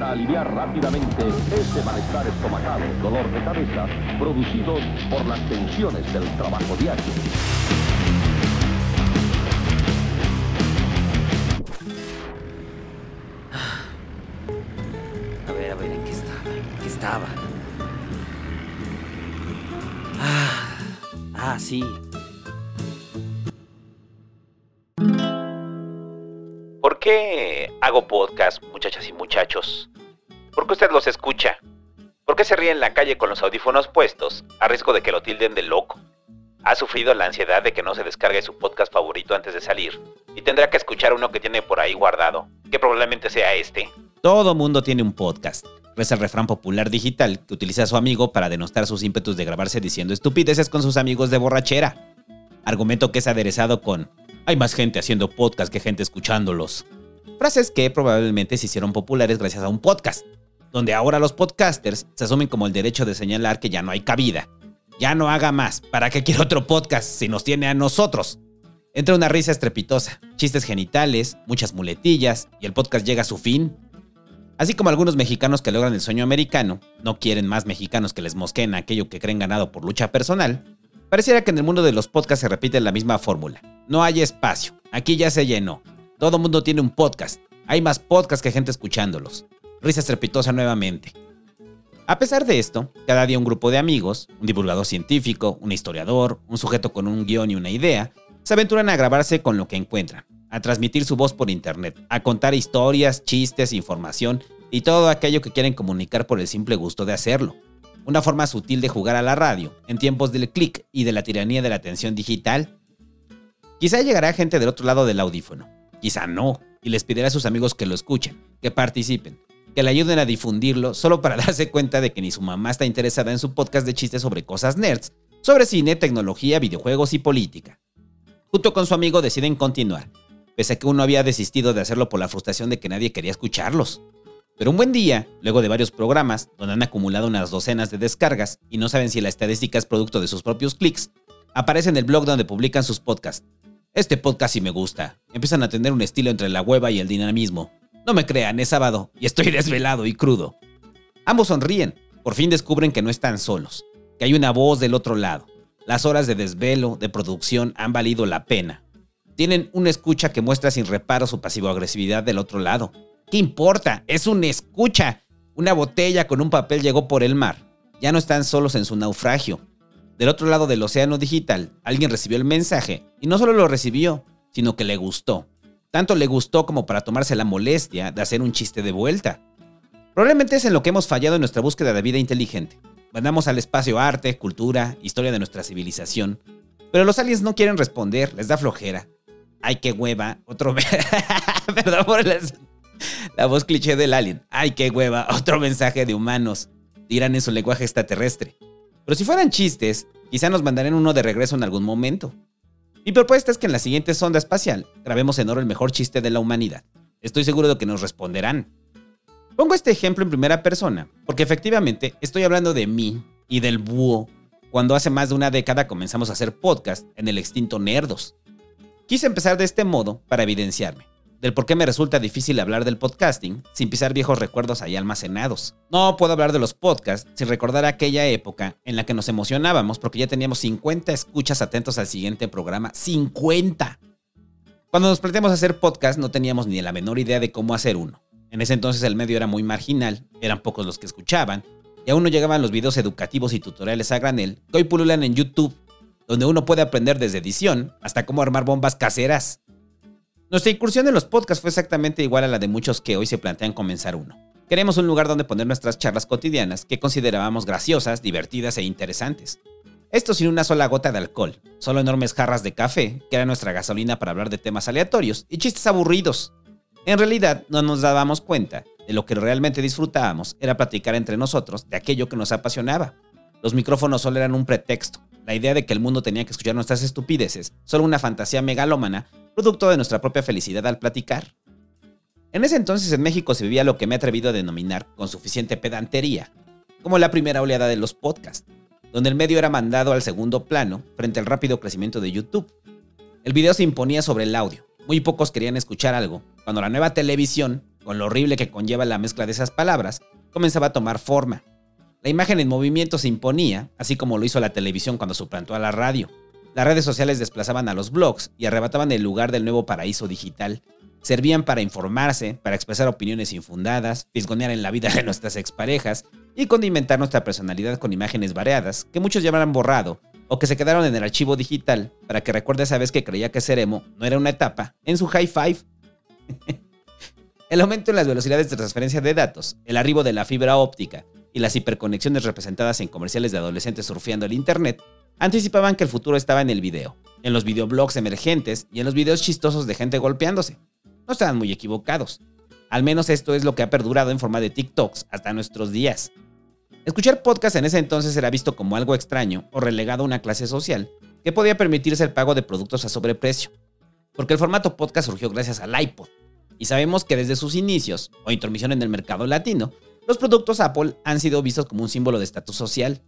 para aliviar rápidamente ese malestar estomacal, dolor de cabeza, producidos por las tensiones del trabajo diario. A ver, a ver, ¿en qué estaba? ¿En qué estaba? Ah, ah, sí. Hago podcast, muchachas y muchachos? ¿Por qué usted los escucha? ¿Por qué se ríe en la calle con los audífonos puestos, a riesgo de que lo tilden de loco? Ha sufrido la ansiedad de que no se descargue su podcast favorito antes de salir, y tendrá que escuchar uno que tiene por ahí guardado, que probablemente sea este. Todo mundo tiene un podcast. Es el refrán popular digital que utiliza a su amigo para denostar sus ímpetus de grabarse diciendo estupideces con sus amigos de borrachera. Argumento que es aderezado con hay más gente haciendo podcast que gente escuchándolos. Frases que probablemente se hicieron populares gracias a un podcast, donde ahora los podcasters se asumen como el derecho de señalar que ya no hay cabida. Ya no haga más, ¿para qué quiere otro podcast si nos tiene a nosotros? Entra una risa estrepitosa, chistes genitales, muchas muletillas y el podcast llega a su fin. Así como algunos mexicanos que logran el sueño americano, no quieren más mexicanos que les mosqueen aquello que creen ganado por lucha personal, pareciera que en el mundo de los podcasts se repite la misma fórmula. No hay espacio, aquí ya se llenó. Todo mundo tiene un podcast. Hay más podcasts que gente escuchándolos. Risa estrepitosa nuevamente. A pesar de esto, cada día un grupo de amigos, un divulgador científico, un historiador, un sujeto con un guion y una idea, se aventuran a grabarse con lo que encuentran, a transmitir su voz por internet, a contar historias, chistes, información y todo aquello que quieren comunicar por el simple gusto de hacerlo. Una forma sutil de jugar a la radio, en tiempos del clic y de la tiranía de la atención digital. Quizá llegará gente del otro lado del audífono, quizá no, y les pedirá a sus amigos que lo escuchen, que participen, que le ayuden a difundirlo solo para darse cuenta de que ni su mamá está interesada en su podcast de chistes sobre cosas nerds, sobre cine, tecnología, videojuegos y política. Junto con su amigo deciden continuar, pese a que uno había desistido de hacerlo por la frustración de que nadie quería escucharlos. Pero un buen día, luego de varios programas, donde han acumulado unas docenas de descargas y no saben si la estadística es producto de sus propios clics, aparece en el blog donde publican sus podcasts. Este podcast sí me gusta. Empiezan a tener un estilo entre la hueva y el dinamismo. No me crean, es sábado y estoy desvelado y crudo. Ambos sonríen. Por fin descubren que no están solos, que hay una voz del otro lado. Las horas de desvelo, de producción han valido la pena. Tienen una escucha que muestra sin reparo su pasivo-agresividad del otro lado. ¿Qué importa? Es una escucha. Una botella con un papel llegó por el mar. Ya no están solos en su naufragio. Del otro lado del océano digital, alguien recibió el mensaje y no solo lo recibió, sino que le gustó. Tanto le gustó como para tomarse la molestia de hacer un chiste de vuelta. Probablemente es en lo que hemos fallado en nuestra búsqueda de vida inteligente. Mandamos al espacio arte, cultura, historia de nuestra civilización. Pero los aliens no quieren responder, les da flojera. Ay, qué hueva. Otro. Perdón por la voz cliché del alien. Ay, qué hueva. Otro mensaje de humanos. Dirán en su lenguaje extraterrestre. Pero si fueran chistes, quizá nos mandarían uno de regreso en algún momento. Mi propuesta es que en la siguiente sonda espacial grabemos en oro el mejor chiste de la humanidad. Estoy seguro de que nos responderán. Pongo este ejemplo en primera persona, porque efectivamente estoy hablando de mí y del búho cuando hace más de una década comenzamos a hacer podcast en el extinto Nerdos. Quise empezar de este modo para evidenciarme del por qué me resulta difícil hablar del podcasting sin pisar viejos recuerdos ahí almacenados. No puedo hablar de los podcasts sin recordar aquella época en la que nos emocionábamos porque ya teníamos 50 escuchas atentos al siguiente programa. ¡50! Cuando nos planteamos hacer podcast no teníamos ni la menor idea de cómo hacer uno. En ese entonces el medio era muy marginal, eran pocos los que escuchaban, y aún no llegaban los videos educativos y tutoriales a granel que hoy pululan en YouTube, donde uno puede aprender desde edición hasta cómo armar bombas caseras. Nuestra incursión en los podcasts fue exactamente igual a la de muchos que hoy se plantean comenzar uno. Queremos un lugar donde poner nuestras charlas cotidianas que considerábamos graciosas, divertidas e interesantes. Esto sin una sola gota de alcohol, solo enormes jarras de café, que era nuestra gasolina para hablar de temas aleatorios y chistes aburridos. En realidad, no nos dábamos cuenta de lo que realmente disfrutábamos era platicar entre nosotros de aquello que nos apasionaba. Los micrófonos solo eran un pretexto, la idea de que el mundo tenía que escuchar nuestras estupideces, solo una fantasía megalómana, producto de nuestra propia felicidad al platicar. En ese entonces en México se vivía lo que me he atrevido a denominar con suficiente pedantería, como la primera oleada de los podcasts, donde el medio era mandado al segundo plano frente al rápido crecimiento de YouTube. El video se imponía sobre el audio, muy pocos querían escuchar algo, cuando la nueva televisión con lo horrible que conlleva la mezcla de esas palabras, comenzaba a tomar forma. La imagen en movimiento se imponía, así como lo hizo la televisión cuando suplantó a la radio. Las redes sociales desplazaban a los blogs y arrebataban el lugar del nuevo paraíso digital. Servían para informarse, para expresar opiniones infundadas, fisgonear en la vida de nuestras exparejas y condimentar nuestra personalidad con imágenes variadas que muchos llamarán borrado o que se quedaron en el archivo digital para que recuerde esa vez que creía que ser emo no era una etapa en su high five. el aumento en las velocidades de transferencia de datos, el arribo de la fibra óptica y las hiperconexiones representadas en comerciales de adolescentes surfeando el internet anticipaban que el futuro estaba en el video, en los videoblogs emergentes y en los videos chistosos de gente golpeándose. No estaban muy equivocados. Al menos esto es lo que ha perdurado en forma de TikToks hasta nuestros días. Escuchar podcast en ese entonces era visto como algo extraño o relegado a una clase social que podía permitirse el pago de productos a sobreprecio, porque el formato podcast surgió gracias al iPod, y sabemos que desde sus inicios o intromisión en el mercado latino, los productos Apple han sido vistos como un símbolo de estatus social.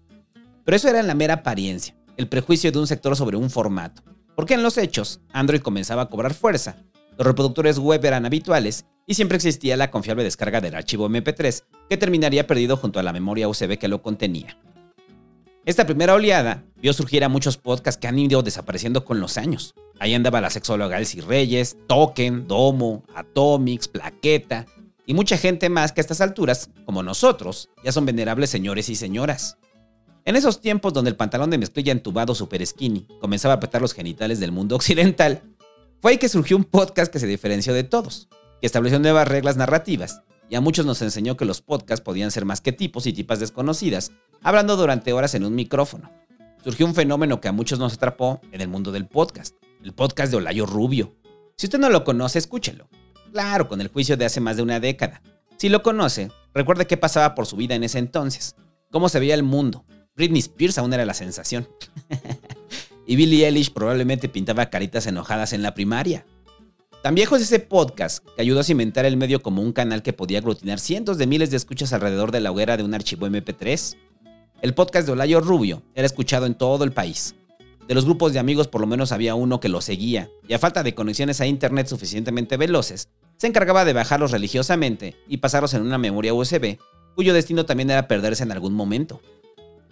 Pero eso era en la mera apariencia el prejuicio de un sector sobre un formato, porque en los hechos Android comenzaba a cobrar fuerza, los reproductores web eran habituales y siempre existía la confiable descarga del archivo MP3 que terminaría perdido junto a la memoria USB que lo contenía. Esta primera oleada vio surgir a muchos podcasts que han ido desapareciendo con los años. Ahí andaba la sexóloga Elsie Reyes, Token, Domo, Atomics, Plaqueta y mucha gente más que a estas alturas, como nosotros, ya son venerables señores y señoras. En esos tiempos donde el pantalón de mezclilla entubado super skinny comenzaba a apretar los genitales del mundo occidental, fue ahí que surgió un podcast que se diferenció de todos, que estableció nuevas reglas narrativas y a muchos nos enseñó que los podcasts podían ser más que tipos y tipas desconocidas, hablando durante horas en un micrófono. Surgió un fenómeno que a muchos nos atrapó en el mundo del podcast, el podcast de Olayo Rubio. Si usted no lo conoce, escúchelo. Claro, con el juicio de hace más de una década. Si lo conoce, recuerde qué pasaba por su vida en ese entonces, cómo se veía el mundo, Britney Spears aún era la sensación. y Billie Eilish probablemente pintaba caritas enojadas en la primaria. Tan viejo es ese podcast que ayudó a cimentar el medio como un canal que podía aglutinar cientos de miles de escuchas alrededor de la hoguera de un archivo MP3. El podcast de Olayo Rubio era escuchado en todo el país. De los grupos de amigos por lo menos había uno que lo seguía, y a falta de conexiones a internet suficientemente veloces, se encargaba de bajarlos religiosamente y pasarlos en una memoria USB, cuyo destino también era perderse en algún momento.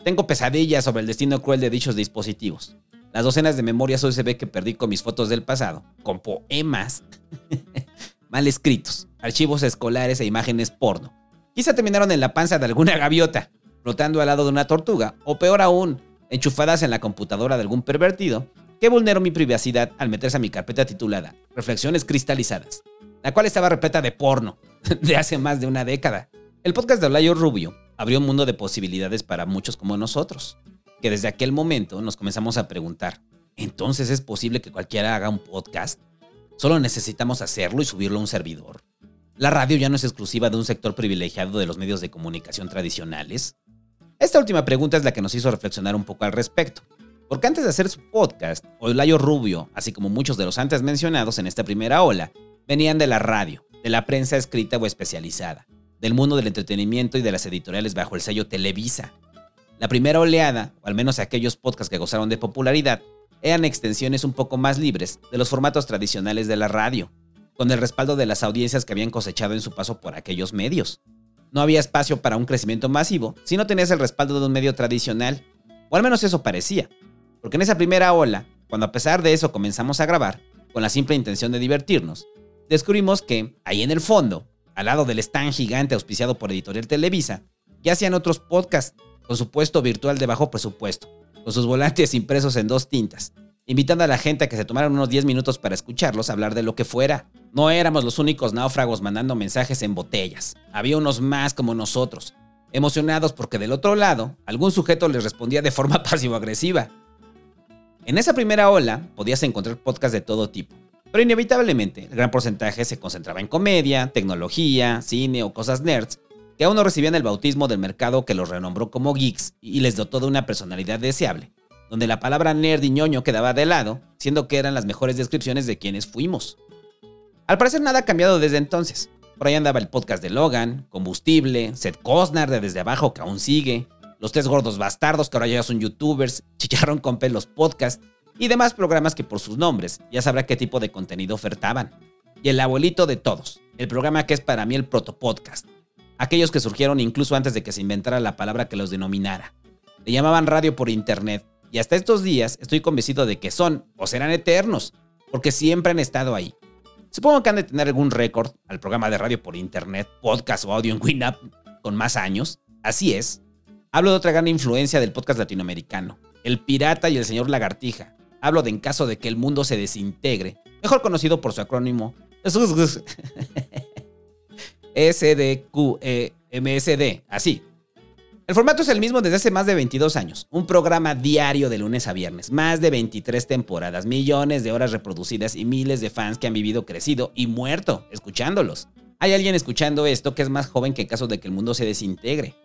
Tengo pesadillas sobre el destino cruel de dichos dispositivos. Las docenas de memorias USB que perdí con mis fotos del pasado, con poemas mal escritos, archivos escolares e imágenes porno. Quizá terminaron en la panza de alguna gaviota, flotando al lado de una tortuga, o peor aún, enchufadas en la computadora de algún pervertido que vulneró mi privacidad al meterse a mi carpeta titulada Reflexiones Cristalizadas, la cual estaba repleta de porno de hace más de una década. El podcast de Olayo Rubio abrió un mundo de posibilidades para muchos como nosotros, que desde aquel momento nos comenzamos a preguntar, ¿entonces es posible que cualquiera haga un podcast? ¿Solo necesitamos hacerlo y subirlo a un servidor? ¿La radio ya no es exclusiva de un sector privilegiado de los medios de comunicación tradicionales? Esta última pregunta es la que nos hizo reflexionar un poco al respecto, porque antes de hacer su podcast, Olayo Rubio, así como muchos de los antes mencionados en esta primera ola, venían de la radio, de la prensa escrita o especializada, del mundo del entretenimiento y de las editoriales bajo el sello Televisa. La primera oleada, o al menos aquellos podcasts que gozaron de popularidad, eran extensiones un poco más libres de los formatos tradicionales de la radio, con el respaldo de las audiencias que habían cosechado en su paso por aquellos medios. No había espacio para un crecimiento masivo si no tenías el respaldo de un medio tradicional, o al menos eso parecía, porque en esa primera ola, cuando a pesar de eso comenzamos a grabar, con la simple intención de divertirnos, descubrimos que, ahí en el fondo, al lado del stand gigante auspiciado por Editorial Televisa, ya hacían otros podcasts con su puesto virtual de bajo presupuesto, con sus volantes impresos en dos tintas, invitando a la gente a que se tomaran unos 10 minutos para escucharlos hablar de lo que fuera. No éramos los únicos náufragos mandando mensajes en botellas, había unos más como nosotros, emocionados porque del otro lado algún sujeto les respondía de forma pasivo-agresiva. En esa primera ola podías encontrar podcasts de todo tipo, pero inevitablemente, el gran porcentaje se concentraba en comedia, tecnología, cine o cosas nerds, que aún no recibían el bautismo del mercado que los renombró como geeks y les dotó de una personalidad deseable, donde la palabra nerd y ñoño quedaba de lado, siendo que eran las mejores descripciones de quienes fuimos. Al parecer nada ha cambiado desde entonces. Por ahí andaba el podcast de Logan, Combustible, Seth Cosnar de Desde Abajo que aún sigue, Los Tres Gordos Bastardos que ahora ya son youtubers, Chicharrón con Pelos Podcast, y demás programas que por sus nombres ya sabrá qué tipo de contenido ofertaban. Y el abuelito de todos, el programa que es para mí el protopodcast. Aquellos que surgieron incluso antes de que se inventara la palabra que los denominara. Le llamaban radio por internet y hasta estos días estoy convencido de que son o serán eternos, porque siempre han estado ahí. Supongo que han de tener algún récord al programa de radio por internet, podcast o audio en WinUp con más años. Así es. Hablo de otra gran influencia del podcast latinoamericano, El Pirata y el Señor Lagartija. Hablo de en caso de que el mundo se desintegre, mejor conocido por su acrónimo SDQEMSD, así. El formato es el mismo desde hace más de 22 años. Un programa diario de lunes a viernes, más de 23 temporadas, millones de horas reproducidas y miles de fans que han vivido, crecido y muerto escuchándolos. Hay alguien escuchando esto que es más joven que en caso de que el mundo se desintegre.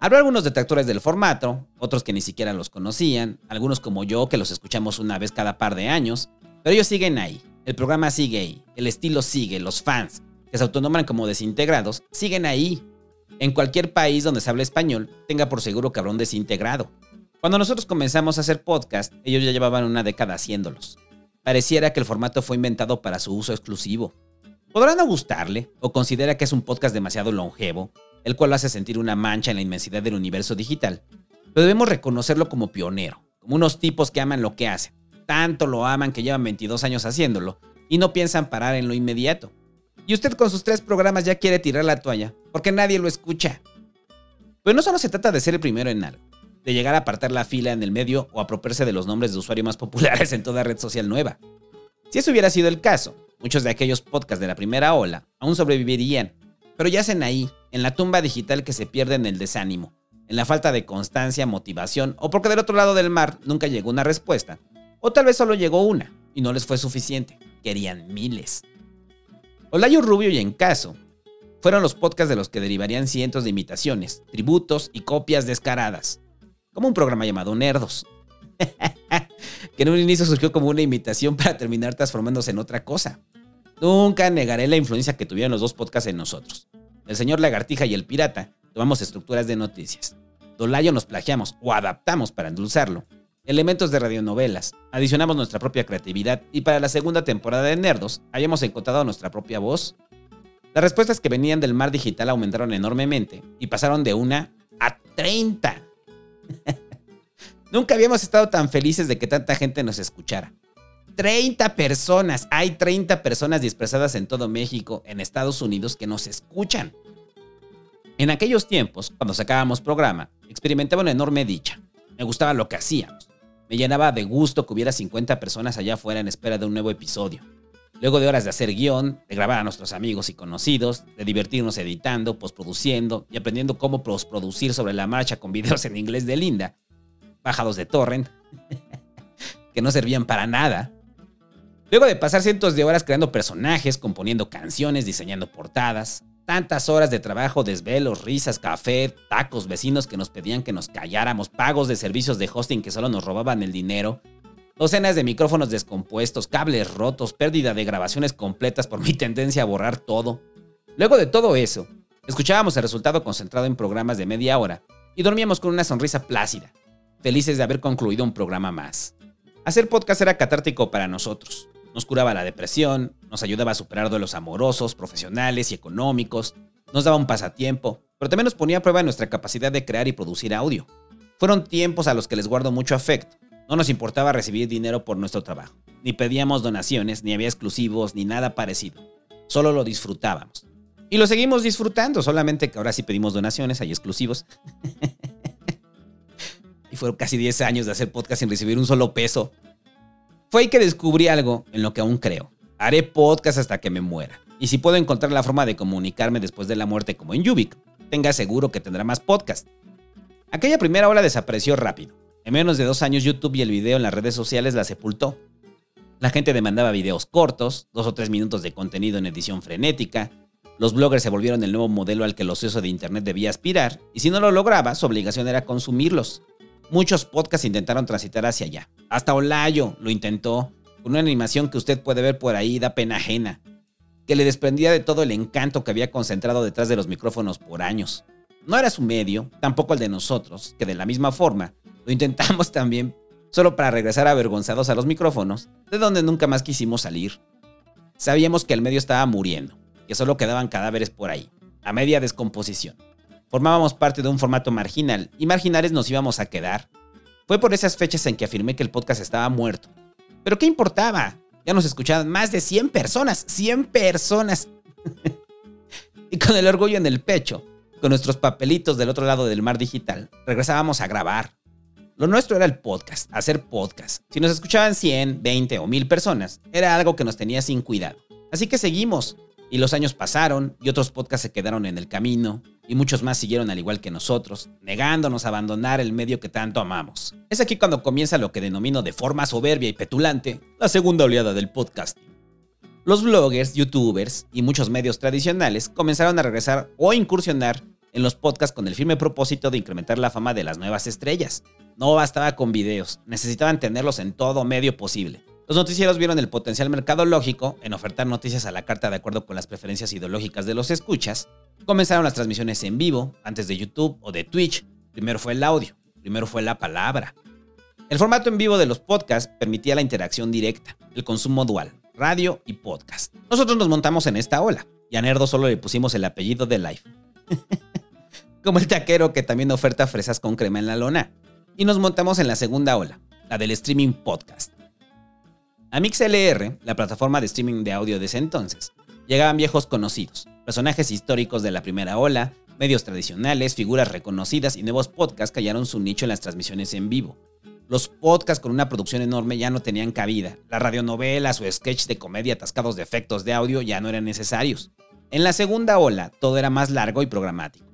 Habrá algunos detractores del formato, otros que ni siquiera los conocían, algunos como yo que los escuchamos una vez cada par de años, pero ellos siguen ahí. El programa sigue ahí, el estilo sigue, los fans, que se autonoman como desintegrados, siguen ahí. En cualquier país donde se habla español, tenga por seguro que habrá desintegrado. Cuando nosotros comenzamos a hacer podcast, ellos ya llevaban una década haciéndolos. Pareciera que el formato fue inventado para su uso exclusivo. Podrá no gustarle, o considera que es un podcast demasiado longevo, el cual hace sentir una mancha en la inmensidad del universo digital, pero debemos reconocerlo como pionero, como unos tipos que aman lo que hacen. Tanto lo aman que llevan 22 años haciéndolo, y no piensan parar en lo inmediato. Y usted con sus tres programas ya quiere tirar la toalla, porque nadie lo escucha. Pero no solo se trata de ser el primero en algo, de llegar a apartar la fila en el medio o apropiarse de los nombres de usuario más populares en toda red social nueva. Si eso hubiera sido el caso, muchos de aquellos podcasts de la primera ola aún sobrevivirían, pero yacen ahí, en la tumba digital que se pierde en el desánimo, en la falta de constancia, motivación, o porque del otro lado del mar nunca llegó una respuesta, o tal vez solo llegó una y no les fue suficiente, querían miles. Olayo Rubio y Encaso fueron los podcasts de los que derivarían cientos de imitaciones, tributos y copias descaradas, como un programa llamado Nerdos, que en un inicio surgió como una imitación para terminar transformándose en otra cosa. Nunca negaré la influencia que tuvieron los dos podcasts en nosotros. El señor Lagartija y el Pirata tomamos estructuras de noticias. Dolayo nos plagiamos o adaptamos para endulzarlo. Elementos de radionovelas, adicionamos nuestra propia creatividad y para la segunda temporada de Nerdos hayamos encontrado nuestra propia voz. Las respuestas que venían del mar digital aumentaron enormemente y pasaron de una a 30. Nunca habíamos estado tan felices de que tanta gente nos escuchara. 30 personas, hay 30 personas dispersadas en todo México, en Estados Unidos, que nos escuchan. En aquellos tiempos, cuando sacábamos programa, experimentaba una enorme dicha. Me gustaba lo que hacíamos. Me llenaba de gusto que hubiera 50 personas allá afuera en espera de un nuevo episodio. Luego de horas de hacer guion, de grabar a nuestros amigos y conocidos, de divertirnos editando, postproduciendo y aprendiendo cómo postproducir sobre la marcha con videos en inglés de Linda, bajados de torrent, que no servían para nada. Luego de pasar cientos de horas creando personajes, componiendo canciones, diseñando portadas, Tantas horas de trabajo, desvelos, risas, café, tacos, vecinos que nos pedían que nos calláramos, pagos de servicios de hosting que solo nos robaban el dinero, docenas de micrófonos descompuestos, cables rotos, pérdida de grabaciones completas por mi tendencia a borrar todo. Luego de todo eso, escuchábamos el resultado concentrado en programas de media hora y dormíamos con una sonrisa plácida, felices de haber concluido un programa más. Hacer podcast era catártico para nosotros. Nos curaba la depresión, nos ayudaba a superar duelos amorosos, profesionales y económicos, nos daba un pasatiempo, pero también nos ponía a prueba nuestra capacidad de crear y producir audio. Fueron tiempos a los que les guardo mucho afecto. No nos importaba recibir dinero por nuestro trabajo. Ni pedíamos donaciones, ni había exclusivos, ni nada parecido. Solo lo disfrutábamos. Y lo seguimos disfrutando, solamente que ahora sí pedimos donaciones, hay exclusivos. y fueron casi 10 años de hacer podcast sin recibir un solo peso. Fue ahí que descubrí algo en lo que aún creo. Haré podcast hasta que me muera. Y si puedo encontrar la forma de comunicarme después de la muerte como en Yubik, tenga seguro que tendrá más podcast. Aquella primera ola desapareció rápido. En menos de dos años YouTube y el video en las redes sociales la sepultó. La gente demandaba videos cortos, dos o tres minutos de contenido en edición frenética. Los bloggers se volvieron el nuevo modelo al que el ocioso de Internet debía aspirar, y si no lo lograba, su obligación era consumirlos. Muchos podcasts intentaron transitar hacia allá. Hasta Olayo lo intentó, con una animación que usted puede ver por ahí, da pena ajena, que le desprendía de todo el encanto que había concentrado detrás de los micrófonos por años. No era su medio, tampoco el de nosotros, que de la misma forma lo intentamos también, solo para regresar avergonzados a los micrófonos, de donde nunca más quisimos salir. Sabíamos que el medio estaba muriendo, que solo quedaban cadáveres por ahí, a media descomposición. Formábamos parte de un formato marginal y marginales nos íbamos a quedar. Fue por esas fechas en que afirmé que el podcast estaba muerto. Pero ¿qué importaba? Ya nos escuchaban más de 100 personas, 100 personas. y con el orgullo en el pecho, con nuestros papelitos del otro lado del mar digital, regresábamos a grabar. Lo nuestro era el podcast, hacer podcast. Si nos escuchaban 100, 20 o 1000 personas, era algo que nos tenía sin cuidado. Así que seguimos, y los años pasaron, y otros podcasts se quedaron en el camino, y muchos más siguieron al igual que nosotros, negándonos a abandonar el medio que tanto amamos. Es aquí cuando comienza lo que denomino de forma soberbia y petulante la segunda oleada del podcasting. Los bloggers, youtubers y muchos medios tradicionales comenzaron a regresar o incursionar en los podcasts con el firme propósito de incrementar la fama de las nuevas estrellas. No bastaba con videos, necesitaban tenerlos en todo medio posible. Los noticieros vieron el potencial mercadológico en ofertar noticias a la carta de acuerdo con las preferencias ideológicas de los escuchas. Comenzaron las transmisiones en vivo, antes de YouTube o de Twitch. Primero fue el audio, primero fue la palabra. El formato en vivo de los podcasts permitía la interacción directa, el consumo dual, radio y podcast. Nosotros nos montamos en esta ola, y a Nerdo solo le pusimos el apellido de Life. Como el taquero que también oferta fresas con crema en la lona. Y nos montamos en la segunda ola, la del streaming podcast. A MixLR, la plataforma de streaming de audio de ese entonces, llegaban viejos conocidos, personajes históricos de la primera ola, medios tradicionales, figuras reconocidas y nuevos podcasts que hallaron su nicho en las transmisiones en vivo. Los podcasts con una producción enorme ya no tenían cabida, las radionovelas o sketches de comedia atascados de efectos de audio ya no eran necesarios. En la segunda ola, todo era más largo y programático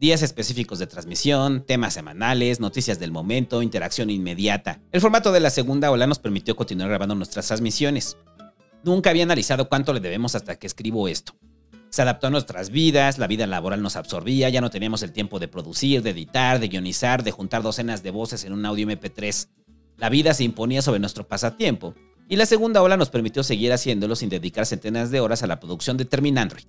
días específicos de transmisión, temas semanales, noticias del momento, interacción inmediata. El formato de la segunda ola nos permitió continuar grabando nuestras transmisiones. Nunca había analizado cuánto le debemos hasta que escribo esto. Se adaptó a nuestras vidas, la vida laboral nos absorbía, ya no teníamos el tiempo de producir, de editar, de guionizar, de juntar docenas de voces en un audio MP3. La vida se imponía sobre nuestro pasatiempo, y la segunda ola nos permitió seguir haciéndolo sin dedicar centenas de horas a la producción de Terminandroid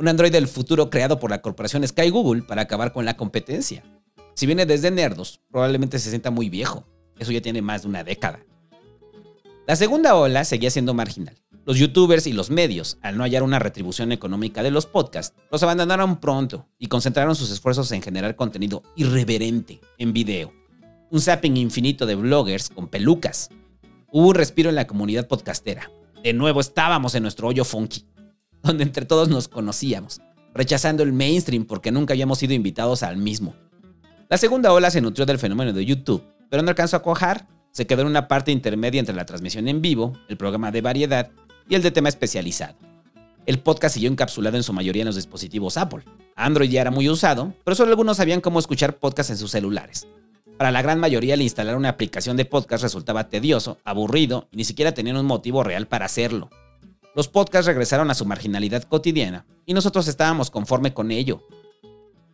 un Android del futuro creado por la corporación Sky Google para acabar con la competencia. Si viene desde Nerdos, probablemente se sienta muy viejo. Eso ya tiene más de una década. La segunda ola seguía siendo marginal. Los youtubers y los medios, al no hallar una retribución económica de los podcasts, los abandonaron pronto y concentraron sus esfuerzos en generar contenido irreverente en video. Un zapping infinito de bloggers con pelucas. Hubo un respiro en la comunidad podcastera. De nuevo estábamos en nuestro hoyo funky donde entre todos nos conocíamos, rechazando el mainstream porque nunca habíamos sido invitados al mismo. La segunda ola se nutrió del fenómeno de YouTube, pero no alcanzó a cojar, se quedó en una parte intermedia entre la transmisión en vivo, el programa de variedad y el de tema especializado. El podcast siguió encapsulado en su mayoría en los dispositivos Apple. Android ya era muy usado, pero solo algunos sabían cómo escuchar podcast en sus celulares. Para la gran mayoría, el instalar una aplicación de podcast resultaba tedioso, aburrido y ni siquiera tenían un motivo real para hacerlo. Los podcasts regresaron a su marginalidad cotidiana y nosotros estábamos conforme con ello.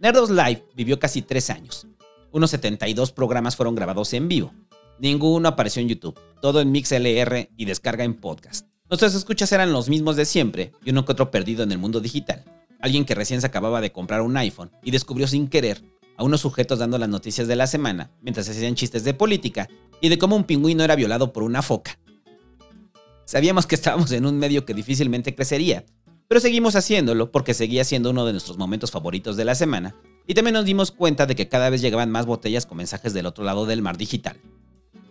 Nerdos Live vivió casi tres años. Unos 72 programas fueron grabados en vivo. Ninguno apareció en YouTube, todo en MixLR y descarga en podcast. Nuestras escuchas eran los mismos de siempre y uno que otro perdido en el mundo digital. Alguien que recién se acababa de comprar un iPhone y descubrió sin querer a unos sujetos dando las noticias de la semana mientras hacían chistes de política y de cómo un pingüino era violado por una foca. Sabíamos que estábamos en un medio que difícilmente crecería, pero seguimos haciéndolo porque seguía siendo uno de nuestros momentos favoritos de la semana y también nos dimos cuenta de que cada vez llegaban más botellas con mensajes del otro lado del mar digital.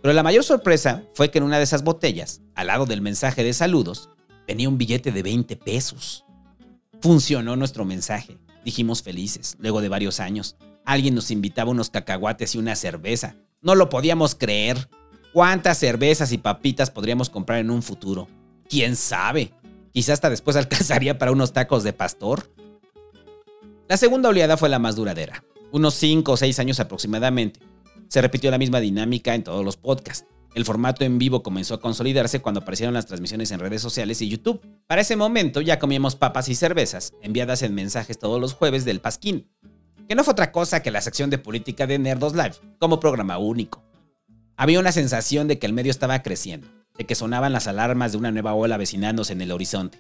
Pero la mayor sorpresa fue que en una de esas botellas, al lado del mensaje de saludos, venía un billete de 20 pesos. Funcionó nuestro mensaje, dijimos felices, luego de varios años. Alguien nos invitaba unos cacahuates y una cerveza. No lo podíamos creer. ¿Cuántas cervezas y papitas podríamos comprar en un futuro? ¿Quién sabe? Quizás hasta después alcanzaría para unos tacos de pastor. La segunda oleada fue la más duradera, unos 5 o 6 años aproximadamente. Se repitió la misma dinámica en todos los podcasts. El formato en vivo comenzó a consolidarse cuando aparecieron las transmisiones en redes sociales y YouTube. Para ese momento ya comíamos papas y cervezas, enviadas en mensajes todos los jueves del Pasquín, que no fue otra cosa que la sección de política de Nerdos Live, como programa único. Había una sensación de que el medio estaba creciendo, de que sonaban las alarmas de una nueva ola vecinándose en el horizonte.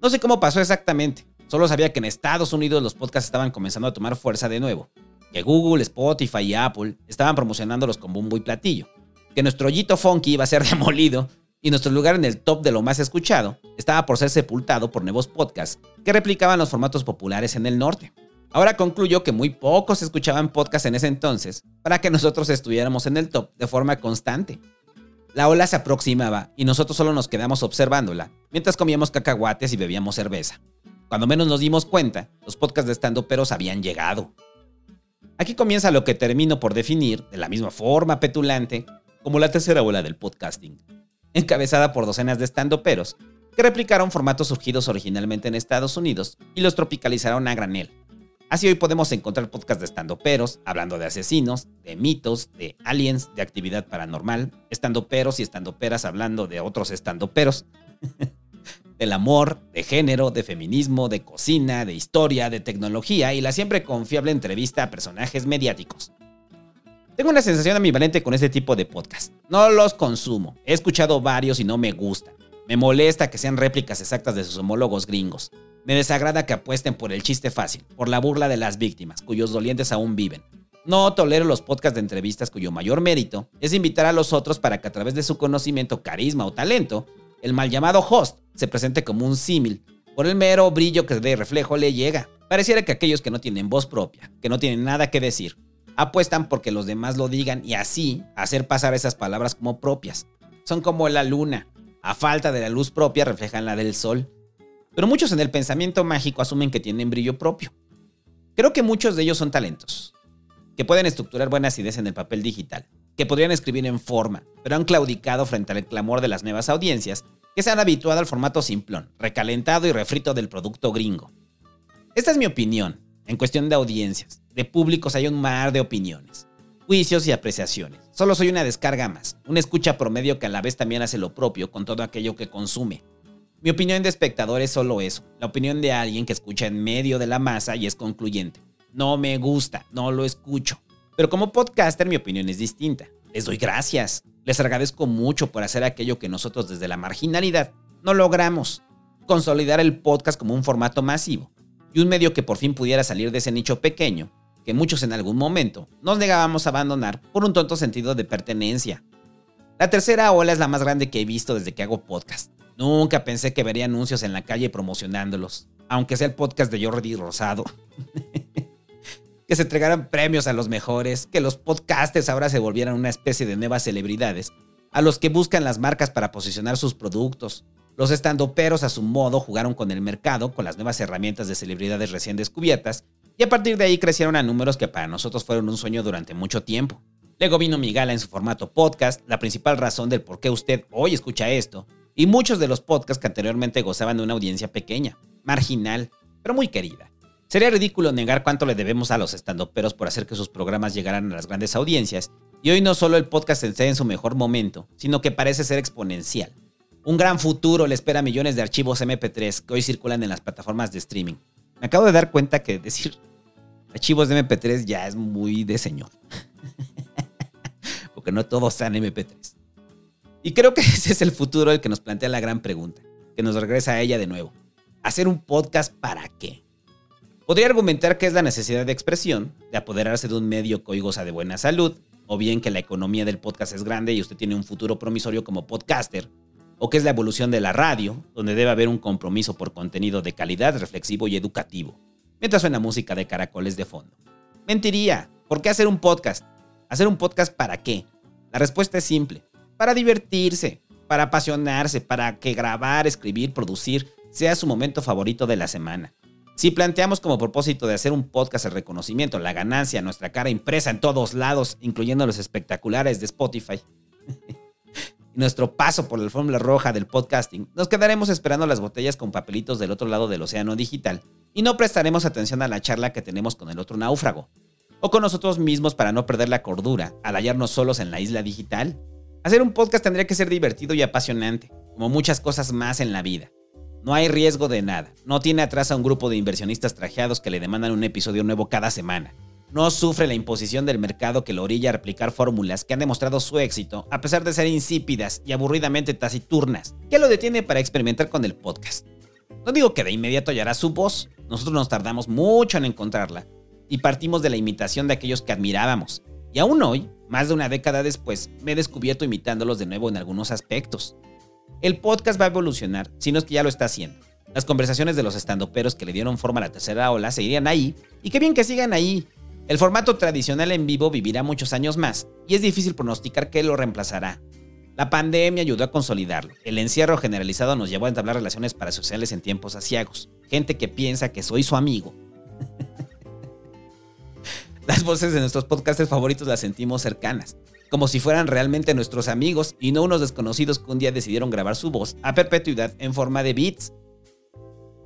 No sé cómo pasó exactamente, solo sabía que en Estados Unidos los podcasts estaban comenzando a tomar fuerza de nuevo, que Google, Spotify y Apple estaban promocionándolos con bombo y platillo, que nuestro hoyito funky iba a ser demolido y nuestro lugar en el top de lo más escuchado estaba por ser sepultado por nuevos podcasts que replicaban los formatos populares en el norte. Ahora concluyo que muy pocos escuchaban podcasts en ese entonces para que nosotros estuviéramos en el top de forma constante. La ola se aproximaba y nosotros solo nos quedamos observándola mientras comíamos cacahuates y bebíamos cerveza. Cuando menos nos dimos cuenta, los podcasts de estando peros habían llegado. Aquí comienza lo que termino por definir, de la misma forma petulante, como la tercera ola del podcasting, encabezada por docenas de estandoperos que replicaron formatos surgidos originalmente en Estados Unidos y los tropicalizaron a granel. Así hoy podemos encontrar podcasts de estandoperos hablando de asesinos, de mitos, de aliens, de actividad paranormal, estandoperos y estandoperas hablando de otros estandoperos, del amor, de género, de feminismo, de cocina, de historia, de tecnología y la siempre confiable entrevista a personajes mediáticos. Tengo una sensación ambivalente con este tipo de podcast. No los consumo. He escuchado varios y no me gustan. Me molesta que sean réplicas exactas de sus homólogos gringos. Me desagrada que apuesten por el chiste fácil, por la burla de las víctimas, cuyos dolientes aún viven. No tolero los podcasts de entrevistas cuyo mayor mérito es invitar a los otros para que a través de su conocimiento, carisma o talento, el mal llamado host se presente como un símil. Por el mero brillo que de reflejo le llega. Pareciera que aquellos que no tienen voz propia, que no tienen nada que decir, apuestan porque los demás lo digan y así hacer pasar esas palabras como propias. Son como la luna, a falta de la luz propia reflejan la del sol. Pero muchos en el pensamiento mágico asumen que tienen brillo propio. Creo que muchos de ellos son talentos, que pueden estructurar buenas ideas en el papel digital, que podrían escribir en forma, pero han claudicado frente al clamor de las nuevas audiencias que se han habituado al formato simplón, recalentado y refrito del producto gringo. Esta es mi opinión, en cuestión de audiencias. De públicos hay un mar de opiniones, juicios y apreciaciones. Solo soy una descarga más, una escucha promedio que a la vez también hace lo propio con todo aquello que consume. Mi opinión de espectador es solo eso, la opinión de alguien que escucha en medio de la masa y es concluyente. No me gusta, no lo escucho. Pero como podcaster mi opinión es distinta. Les doy gracias. Les agradezco mucho por hacer aquello que nosotros desde la marginalidad no logramos. Consolidar el podcast como un formato masivo y un medio que por fin pudiera salir de ese nicho pequeño, que muchos en algún momento nos negábamos a abandonar por un tonto sentido de pertenencia. La tercera ola es la más grande que he visto desde que hago podcast. Nunca pensé que vería anuncios en la calle promocionándolos, aunque sea el podcast de Jordi Rosado. que se entregaran premios a los mejores, que los podcasters ahora se volvieran una especie de nuevas celebridades, a los que buscan las marcas para posicionar sus productos, los estandoperos a su modo jugaron con el mercado, con las nuevas herramientas de celebridades recién descubiertas, y a partir de ahí crecieron a números que para nosotros fueron un sueño durante mucho tiempo. Luego vino mi gala en su formato podcast, la principal razón del por qué usted hoy escucha esto, y muchos de los podcasts que anteriormente gozaban de una audiencia pequeña, marginal, pero muy querida. Sería ridículo negar cuánto le debemos a los estandoperos por hacer que sus programas llegaran a las grandes audiencias, y hoy no solo el podcast esté en su mejor momento, sino que parece ser exponencial. Un gran futuro le espera a millones de archivos MP3 que hoy circulan en las plataformas de streaming. Me acabo de dar cuenta que decir archivos de MP3 ya es muy de señor. Porque no todos sean MP3. Y creo que ese es el futuro el que nos plantea la gran pregunta, que nos regresa a ella de nuevo. ¿Hacer un podcast para qué? Podría argumentar que es la necesidad de expresión, de apoderarse de un medio que de buena salud, o bien que la economía del podcast es grande y usted tiene un futuro promisorio como podcaster, o que es la evolución de la radio, donde debe haber un compromiso por contenido de calidad, reflexivo y educativo, mientras suena música de caracoles de fondo. Mentiría. ¿Por qué hacer un podcast? ¿Hacer un podcast para qué? La respuesta es simple. Para divertirse, para apasionarse, para que grabar, escribir, producir sea su momento favorito de la semana. Si planteamos como propósito de hacer un podcast el reconocimiento, la ganancia, nuestra cara impresa en todos lados, incluyendo los espectaculares de Spotify, nuestro paso por la fórmula roja del podcasting, nos quedaremos esperando las botellas con papelitos del otro lado del océano digital y no prestaremos atención a la charla que tenemos con el otro náufrago, o con nosotros mismos para no perder la cordura al hallarnos solos en la isla digital. Hacer un podcast tendría que ser divertido y apasionante, como muchas cosas más en la vida. No hay riesgo de nada, no tiene atrás a un grupo de inversionistas trajeados que le demandan un episodio nuevo cada semana no sufre la imposición del mercado que lo orilla a replicar fórmulas que han demostrado su éxito, a pesar de ser insípidas y aburridamente taciturnas. ¿Qué lo detiene para experimentar con el podcast? No digo que de inmediato hallará su voz, nosotros nos tardamos mucho en encontrarla y partimos de la imitación de aquellos que admirábamos. Y aún hoy, más de una década después, me he descubierto imitándolos de nuevo en algunos aspectos. El podcast va a evolucionar, si no es que ya lo está haciendo. Las conversaciones de los estandoperos que le dieron forma a la tercera ola seguirían ahí, y qué bien que sigan ahí. El formato tradicional en vivo vivirá muchos años más, y es difícil pronosticar qué lo reemplazará. La pandemia ayudó a consolidarlo. El encierro generalizado nos llevó a entablar relaciones parasociales en tiempos asiagos. Gente que piensa que soy su amigo. Las voces de nuestros podcasters favoritos las sentimos cercanas, como si fueran realmente nuestros amigos y no unos desconocidos que un día decidieron grabar su voz a perpetuidad en forma de beats.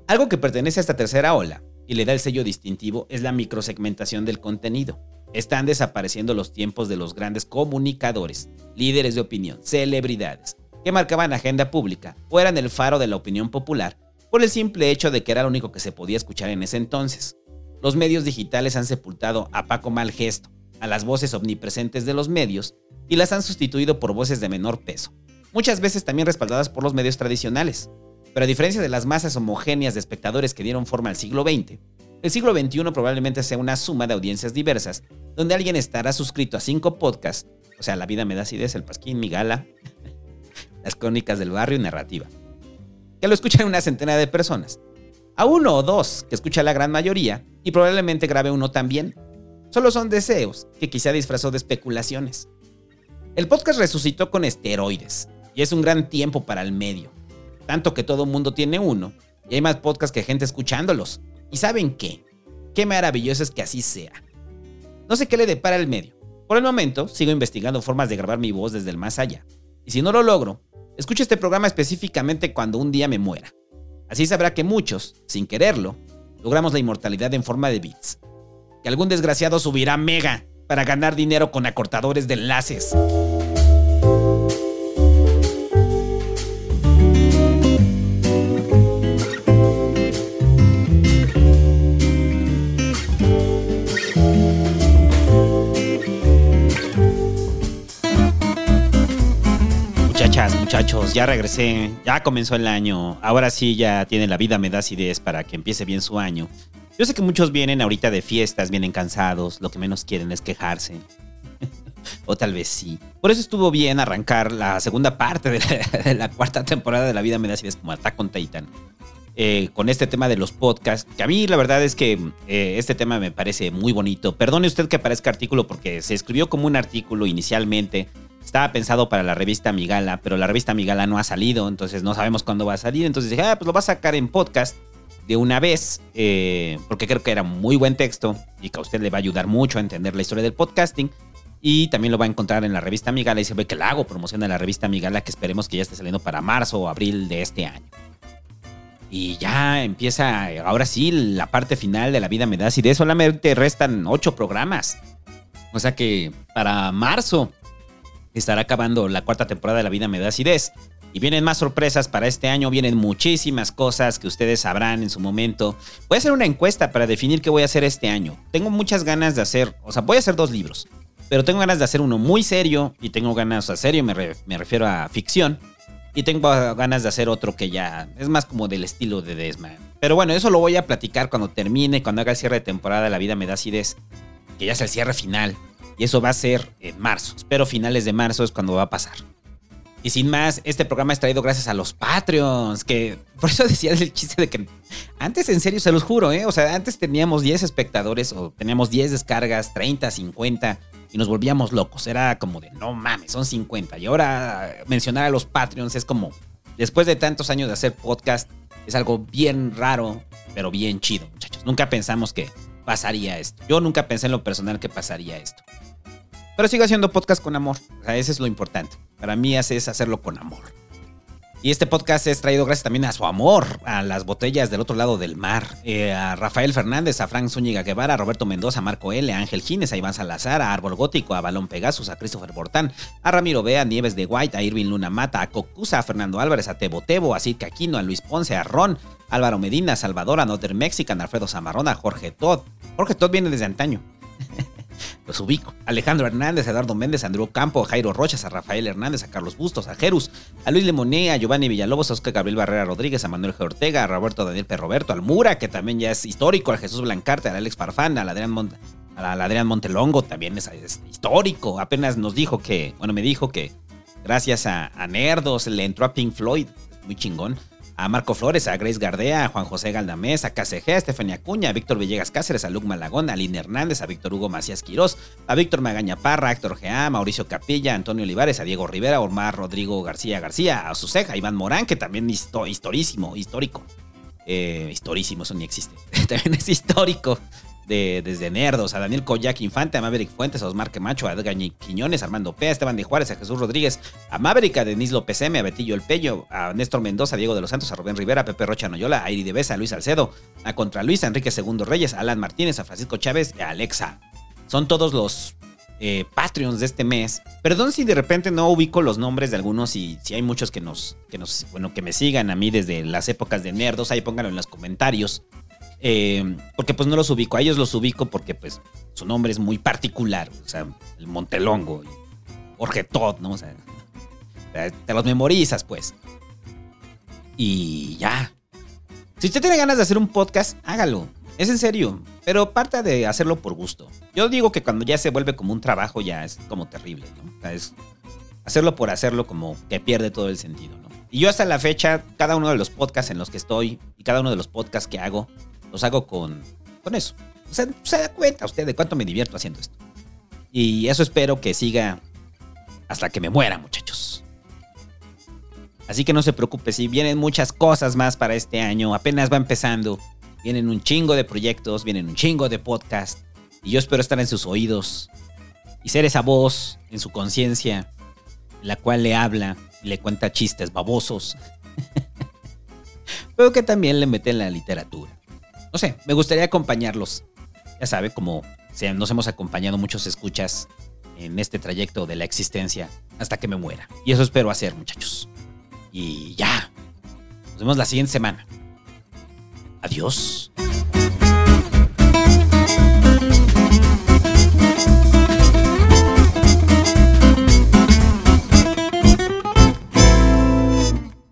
Algo que pertenece a esta tercera ola y le da el sello distintivo es la microsegmentación del contenido. Están desapareciendo los tiempos de los grandes comunicadores, líderes de opinión, celebridades, que marcaban agenda pública o eran el faro de la opinión popular por el simple hecho de que era lo único que se podía escuchar en ese entonces. Los medios digitales han sepultado a Paco Malgesto, a las voces omnipresentes de los medios, y las han sustituido por voces de menor peso, muchas veces también respaldadas por los medios tradicionales. Pero a diferencia de las masas homogéneas de espectadores que dieron forma al siglo XX, el siglo XXI probablemente sea una suma de audiencias diversas, donde alguien estará suscrito a cinco podcasts, o sea, La vida me da El Pasquín, Mi Gala, Las Crónicas del Barrio y Narrativa, que lo escuchan una centena de personas, a uno o dos que escucha la gran mayoría y probablemente grabe uno también. Solo son deseos que quizá disfrazó de especulaciones. El podcast resucitó con esteroides y es un gran tiempo para el medio, tanto que todo mundo tiene uno y hay más podcasts que gente escuchándolos. ¿Y saben qué? Qué maravilloso es que así sea. No sé qué le depara el medio. Por el momento, sigo investigando formas de grabar mi voz desde el más allá. Y si no lo logro, escucho este programa específicamente cuando un día me muera. Así sabrá que muchos, sin quererlo, logramos la inmortalidad en forma de bits. Que algún desgraciado subirá mega para ganar dinero con acortadores de enlaces. Muchachos, ya regresé, ya comenzó el año, ahora sí ya tiene la vida, me das ideas para que empiece bien su año. Yo sé que muchos vienen ahorita de fiestas, vienen cansados, lo que menos quieren es quejarse. o tal vez sí. Por eso estuvo bien arrancar la segunda parte de la, cuarta temporada de La vida me das ideas como Attack on Titan. Eh, con este tema de los podcasts, que a mí la verdad es que eh, este tema me parece muy bonito. Perdone usted que aparezca artículo porque se escribió como un artículo inicialmente, estaba pensado para la revista Migala, pero la revista Migala no ha salido, entonces no sabemos cuándo va a salir. Entonces dije, ah, pues lo va a sacar en podcast de una vez, eh, porque creo que era muy buen texto y que a usted le va a ayudar mucho a entender la historia del podcasting. Y también lo va a encontrar en la revista Migala y se ve que la hago promoción de la revista Migala que esperemos que ya esté saliendo para marzo o abril de este año. Y ya empieza, ahora sí, la parte final de la vida me da. Y de solamente restan ocho programas. O sea que para marzo estará acabando la cuarta temporada de La Vida Me da acidez. Y vienen más sorpresas para este año, vienen muchísimas cosas que ustedes sabrán en su momento. Voy a hacer una encuesta para definir qué voy a hacer este año. Tengo muchas ganas de hacer, o sea, voy a hacer dos libros, pero tengo ganas de hacer uno muy serio y tengo ganas, o sea, serio me, me refiero a ficción. Y tengo ganas de hacer otro que ya es más como del estilo de Desma. Pero bueno, eso lo voy a platicar cuando termine, cuando haga el cierre de temporada La Vida Me da acidez, que ya es el cierre final. Y eso va a ser en marzo. Espero finales de marzo es cuando va a pasar. Y sin más, este programa es traído gracias a los Patreons, que por eso decía el chiste de que antes, en serio, se los juro, ¿eh? O sea, antes teníamos 10 espectadores o teníamos 10 descargas, 30, 50, y nos volvíamos locos. Era como de, no mames, son 50. Y ahora mencionar a los Patreons es como, después de tantos años de hacer podcast, es algo bien raro, pero bien chido, muchachos. Nunca pensamos que pasaría esto. Yo nunca pensé en lo personal que pasaría esto. Pero sigo haciendo podcast con amor. O sea, ese es lo importante. Para mí es hacerlo con amor. Y este podcast es traído gracias también a su amor, a las botellas del otro lado del mar, eh, a Rafael Fernández, a Frank Zúñiga Guevara, a Roberto Mendoza, a Marco L., a Ángel Gines, a Iván Salazar, a Árbol Gótico, a Balón Pegasus, a Christopher Bortán, a Ramiro Bea, a Nieves de White, a Irving Luna Mata, a Cocusa, a Fernando Álvarez, a Tebo Tebo, a Circa Aquino, a Luis Ponce, a Ron, Álvaro Medina, a Salvador, a Noter Mexican, a Alfredo Zamarrón, a Jorge Todd. Jorge Todd viene desde antaño. Los ubico. Alejandro Hernández, Eduardo Méndez, Andrew Campo, Jairo Rochas, a Rafael Hernández, a Carlos Bustos, a Jerus, a Luis Lemoné, a Giovanni Villalobos, a Oscar Gabriel Barrera Rodríguez, a Manuel G. Ortega, a Roberto Daniel P. Roberto, al Mura, que también ya es histórico, a Jesús Blancarte, a Alex Farfán, al Adrián, Adrián Montelongo, también es, histórico. Apenas nos dijo que, bueno, me dijo que Gracias a, a Nerdos, le entró a Pink Floyd, muy chingón. A Marco Flores, a Grace Gardea, a Juan José Galdamés, a KCG, a Estefania Acuña, a Víctor Villegas Cáceres, a Luc Malagón, a Lina Hernández, a Víctor Hugo Macías Quirós, a Víctor Magaña Parra, a Héctor Gea, a Mauricio Capilla, a Antonio Olivares, a Diego Rivera, a Omar Rodrigo García García, a Suceja, a Iván Morán, que también es historísimo, histórico. Eh, historísimo, eso ni existe. también es histórico de, desde Nerdos, a Daniel Koyak Infante, a Maverick Fuentes, a Osmar Quemacho, a Edgar Quiñones, a Armando P, a Esteban de Juárez, a Jesús Rodríguez, a Maverick, a Denis López M, a Betillo El Pello, a Néstor Mendoza, a Diego de los Santos, a Rubén Rivera, a Pepe Rocha Noyola, a Iri de Besa, a Luis Alcedo, a Contra Luis, a Enrique Segundo Reyes, a Alan Martínez, a Francisco Chávez a Alexa. Son todos los eh, Patreons de este mes. Perdón si de repente no ubico los nombres de algunos y si hay muchos que nos, que nos, bueno, que me sigan a mí desde las épocas de Nerdos, ahí pónganlo en los comentarios. Eh, porque pues no los ubico. A ellos los ubico porque pues su nombre es muy particular. O sea, el Montelongo, Jorge Todd, ¿no? O sea, te los memorizas pues. Y ya. Si usted tiene ganas de hacer un podcast, hágalo. Es en serio. Pero parta de hacerlo por gusto. Yo digo que cuando ya se vuelve como un trabajo ya es como terrible. O sea, es hacerlo por hacerlo como que pierde todo el sentido, ¿no? Y yo hasta la fecha, cada uno de los podcasts en los que estoy y cada uno de los podcasts que hago, los hago con, con eso. O sea, se da cuenta usted de cuánto me divierto haciendo esto. Y eso espero que siga hasta que me muera, muchachos. Así que no se preocupe, si vienen muchas cosas más para este año, apenas va empezando. Vienen un chingo de proyectos, vienen un chingo de podcasts. Y yo espero estar en sus oídos y ser esa voz en su conciencia, la cual le habla y le cuenta chistes babosos. Pero que también le mete en la literatura no sé, me gustaría acompañarlos. Ya sabe, como nos hemos acompañado muchos escuchas en este trayecto de la existencia hasta que me muera. Y eso espero hacer, muchachos. Y ya. Nos vemos la siguiente semana. Adiós.